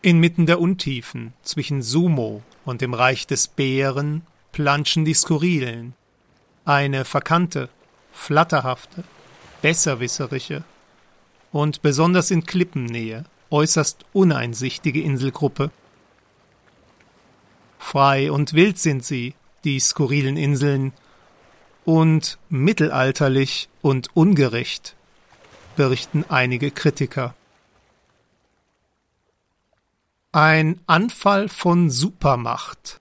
Inmitten der Untiefen zwischen Sumo und dem Reich des Bären planschen die Skurrilen. Eine verkannte, flatterhafte, besserwisserische und besonders in Klippennähe äußerst uneinsichtige Inselgruppe. Frei und wild sind sie, die skurrilen Inseln, und mittelalterlich und ungerecht, berichten einige Kritiker. Ein Anfall von Supermacht.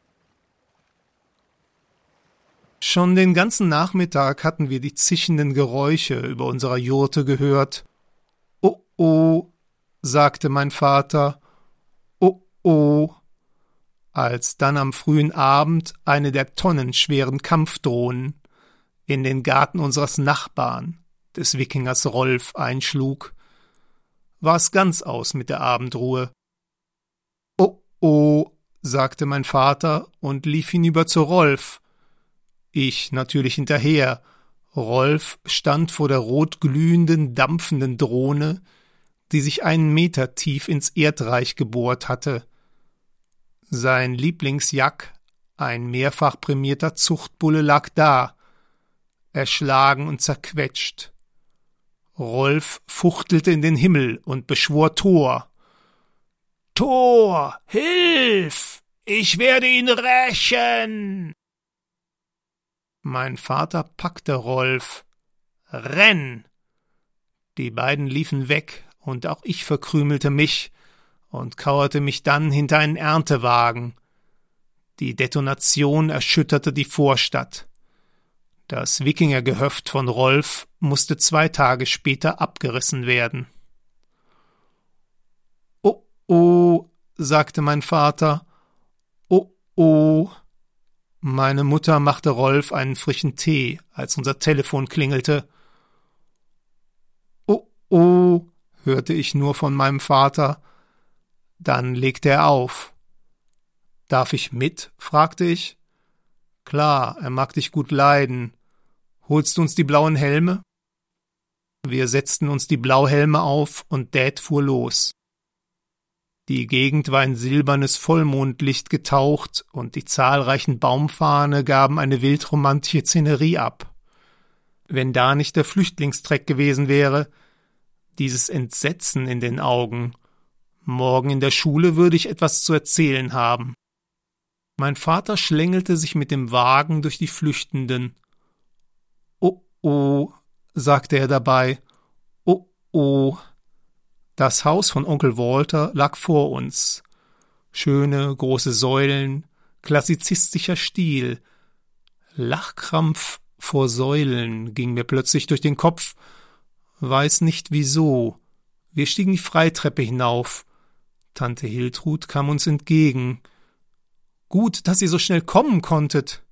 Schon den ganzen Nachmittag hatten wir die zischenden Geräusche über unserer Jurte gehört. Oh oh, sagte mein Vater. Oh oh, als dann am frühen Abend eine der tonnenschweren Kampfdrohnen in den Garten unseres Nachbarn, des Wikingers Rolf, einschlug, war's ganz aus mit der Abendruhe. Oh, sagte mein Vater und lief hinüber zu Rolf. Ich natürlich hinterher. Rolf stand vor der rotglühenden, dampfenden Drohne, die sich einen Meter tief ins Erdreich gebohrt hatte. Sein Lieblingsjack, ein mehrfach prämierter Zuchtbulle, lag da, erschlagen und zerquetscht. Rolf fuchtelte in den Himmel und beschwor Thor. Thor, hilf! Ich werde ihn rächen! Mein Vater packte Rolf. Renn! Die beiden liefen weg, und auch ich verkrümelte mich und kauerte mich dann hinter einen Erntewagen. Die Detonation erschütterte die Vorstadt. Das Wikingergehöft von Rolf musste zwei Tage später abgerissen werden. Oh, sagte mein Vater. Oh, oh. Meine Mutter machte Rolf einen frischen Tee, als unser Telefon klingelte. Oh, oh, hörte ich nur von meinem Vater. Dann legte er auf. Darf ich mit? fragte ich. Klar, er mag dich gut leiden. Holst du uns die blauen Helme? Wir setzten uns die Blauhelme auf und Dad fuhr los. Die Gegend war in silbernes Vollmondlicht getaucht und die zahlreichen Baumfahne gaben eine wildromantische Szenerie ab. Wenn da nicht der Flüchtlingstreck gewesen wäre, dieses Entsetzen in den Augen. Morgen in der Schule würde ich etwas zu erzählen haben. Mein Vater schlängelte sich mit dem Wagen durch die Flüchtenden Oh, sagte er dabei. Oh, oh. Das Haus von Onkel Walter lag vor uns. Schöne, große Säulen, klassizistischer Stil. Lachkrampf vor Säulen ging mir plötzlich durch den Kopf. Weiß nicht wieso. Wir stiegen die Freitreppe hinauf. Tante Hiltrud kam uns entgegen. Gut, dass ihr so schnell kommen konntet.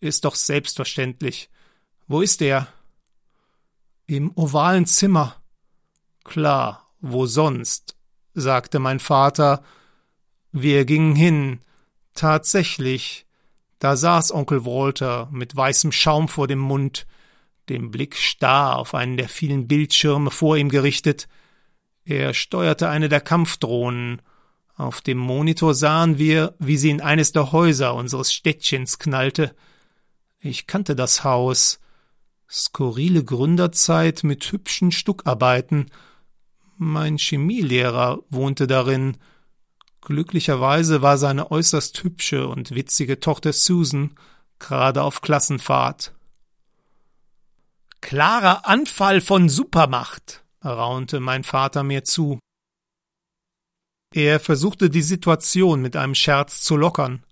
Ist doch selbstverständlich. Wo ist er? Im ovalen Zimmer. Klar, wo sonst, sagte mein Vater. Wir gingen hin. Tatsächlich. Da saß Onkel Walter mit weißem Schaum vor dem Mund, dem Blick starr auf einen der vielen Bildschirme vor ihm gerichtet. Er steuerte eine der Kampfdrohnen. Auf dem Monitor sahen wir, wie sie in eines der Häuser unseres Städtchens knallte. Ich kannte das Haus. Skurrile Gründerzeit mit hübschen Stuckarbeiten. Mein Chemielehrer wohnte darin. Glücklicherweise war seine äußerst hübsche und witzige Tochter Susan gerade auf Klassenfahrt. Klarer Anfall von Supermacht, raunte mein Vater mir zu. Er versuchte die Situation mit einem Scherz zu lockern.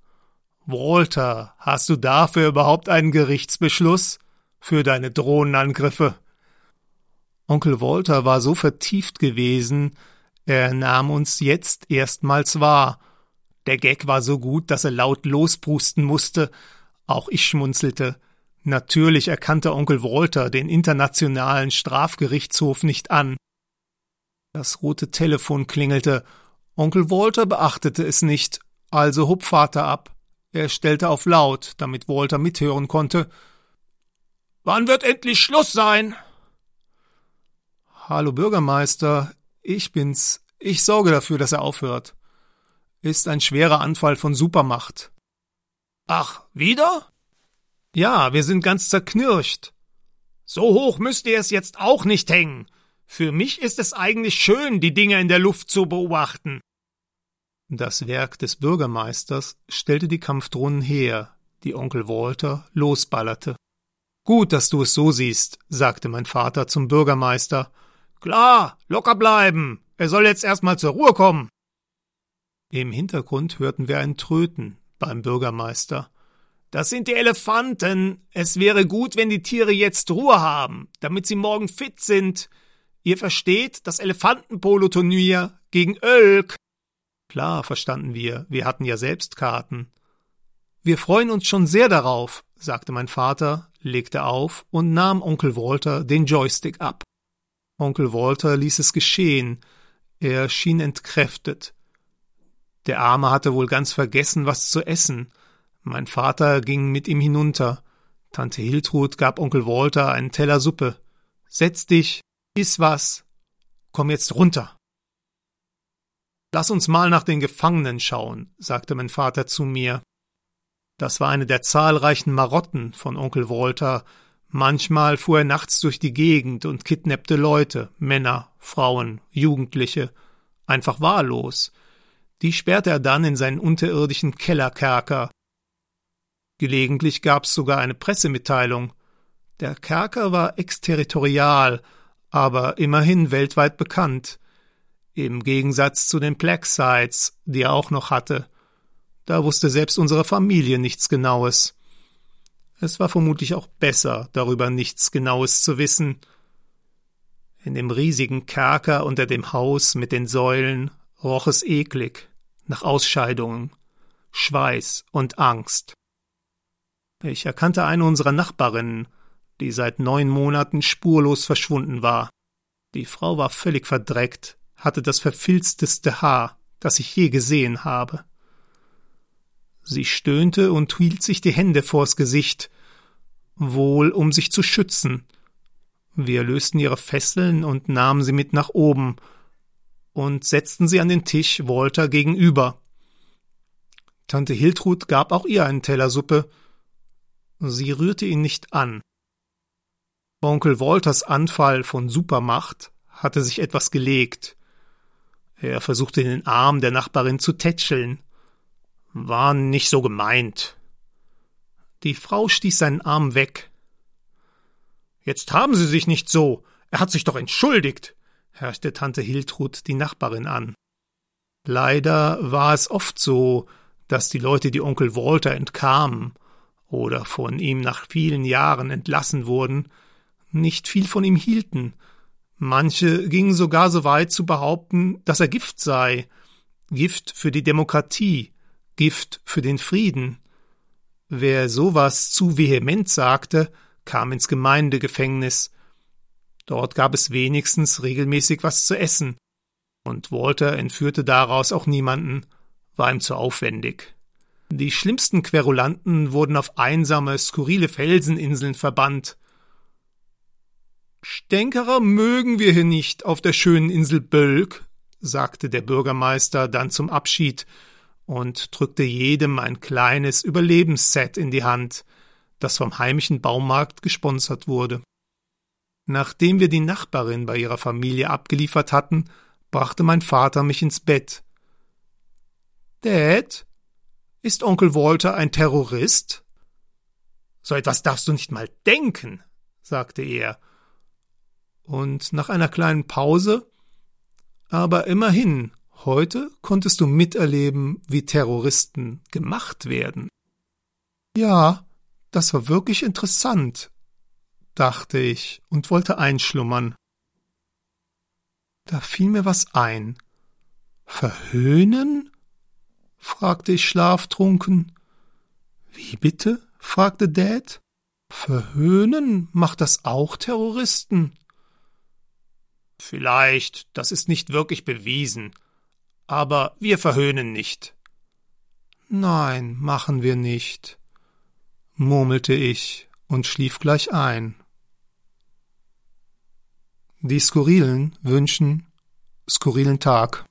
Walter, hast du dafür überhaupt einen Gerichtsbeschluss? für deine Drohnenangriffe. Onkel Walter war so vertieft gewesen, er nahm uns jetzt erstmals wahr. Der Gag war so gut, dass er laut losbrusten musste. Auch ich schmunzelte. Natürlich erkannte Onkel Walter den internationalen Strafgerichtshof nicht an. Das rote Telefon klingelte. Onkel Walter beachtete es nicht, also hob Vater ab. Er stellte auf laut, damit Walter mithören konnte. Wann wird endlich Schluss sein? Hallo Bürgermeister, ich bin's. Ich sorge dafür, dass er aufhört. ist ein schwerer Anfall von Supermacht. Ach, wieder? Ja, wir sind ganz zerknirscht. So hoch müsst ihr es jetzt auch nicht hängen. Für mich ist es eigentlich schön, die Dinge in der Luft zu beobachten. Das Werk des Bürgermeisters stellte die Kampfdrohnen her, die Onkel Walter losballerte. Gut, dass du es so siehst, sagte mein Vater zum Bürgermeister. Klar, locker bleiben. Er soll jetzt erstmal zur Ruhe kommen. Im Hintergrund hörten wir ein Tröten beim Bürgermeister. Das sind die Elefanten. Es wäre gut, wenn die Tiere jetzt Ruhe haben, damit sie morgen fit sind. Ihr versteht, das Elefantenpolo-Turnier gegen Ölk. Klar, verstanden wir. Wir hatten ja selbst Karten. Wir freuen uns schon sehr darauf, sagte mein Vater, legte auf und nahm Onkel Walter den Joystick ab. Onkel Walter ließ es geschehen. Er schien entkräftet. Der Arme hatte wohl ganz vergessen, was zu essen. Mein Vater ging mit ihm hinunter. Tante Hiltrud gab Onkel Walter einen Teller Suppe. Setz dich, iss was. Komm jetzt runter. Lass uns mal nach den Gefangenen schauen, sagte mein Vater zu mir. Das war eine der zahlreichen Marotten von Onkel Walter. Manchmal fuhr er nachts durch die Gegend und kidnappte Leute, Männer, Frauen, Jugendliche, einfach wahllos. Die sperrte er dann in seinen unterirdischen Kellerkerker. Gelegentlich gab's sogar eine Pressemitteilung. Der Kerker war exterritorial, aber immerhin weltweit bekannt. Im Gegensatz zu den Black Sites, die er auch noch hatte. Da wusste selbst unsere Familie nichts Genaues. Es war vermutlich auch besser, darüber nichts Genaues zu wissen. In dem riesigen Kerker unter dem Haus mit den Säulen roch es eklig, nach Ausscheidungen, Schweiß und Angst. Ich erkannte eine unserer Nachbarinnen, die seit neun Monaten spurlos verschwunden war. Die Frau war völlig verdreckt, hatte das verfilzteste Haar, das ich je gesehen habe. Sie stöhnte und hielt sich die Hände vors Gesicht, wohl um sich zu schützen. Wir lösten ihre Fesseln und nahmen sie mit nach oben und setzten sie an den Tisch Walter gegenüber. Tante Hiltrud gab auch ihr einen Teller Suppe. Sie rührte ihn nicht an. Onkel Walters Anfall von Supermacht hatte sich etwas gelegt. Er versuchte den Arm der Nachbarin zu tätscheln. War nicht so gemeint. Die Frau stieß seinen Arm weg. Jetzt haben Sie sich nicht so. Er hat sich doch entschuldigt, herrschte Tante Hiltrud die Nachbarin an. Leider war es oft so, dass die Leute, die Onkel Walter entkamen oder von ihm nach vielen Jahren entlassen wurden, nicht viel von ihm hielten. Manche gingen sogar so weit zu behaupten, dass er Gift sei, Gift für die Demokratie, Gift für den Frieden. Wer sowas zu vehement sagte, kam ins Gemeindegefängnis. Dort gab es wenigstens regelmäßig was zu essen. Und Walter entführte daraus auch niemanden, war ihm zu aufwendig. Die schlimmsten Querulanten wurden auf einsame, skurrile Felseninseln verbannt. Stänkerer mögen wir hier nicht auf der schönen Insel Bölk, sagte der Bürgermeister dann zum Abschied und drückte jedem ein kleines Überlebensset in die Hand, das vom heimischen Baumarkt gesponsert wurde. Nachdem wir die Nachbarin bei ihrer Familie abgeliefert hatten, brachte mein Vater mich ins Bett. Dad, ist Onkel Walter ein Terrorist? So etwas darfst du nicht mal denken, sagte er. Und nach einer kleinen Pause Aber immerhin, Heute konntest du miterleben, wie Terroristen gemacht werden. Ja, das war wirklich interessant, dachte ich und wollte einschlummern. Da fiel mir was ein. Verhöhnen? fragte ich schlaftrunken. Wie bitte? fragte Dad. Verhöhnen macht das auch Terroristen? Vielleicht, das ist nicht wirklich bewiesen, aber wir verhöhnen nicht. Nein, machen wir nicht, murmelte ich und schlief gleich ein. Die Skurrilen wünschen skurrilen Tag.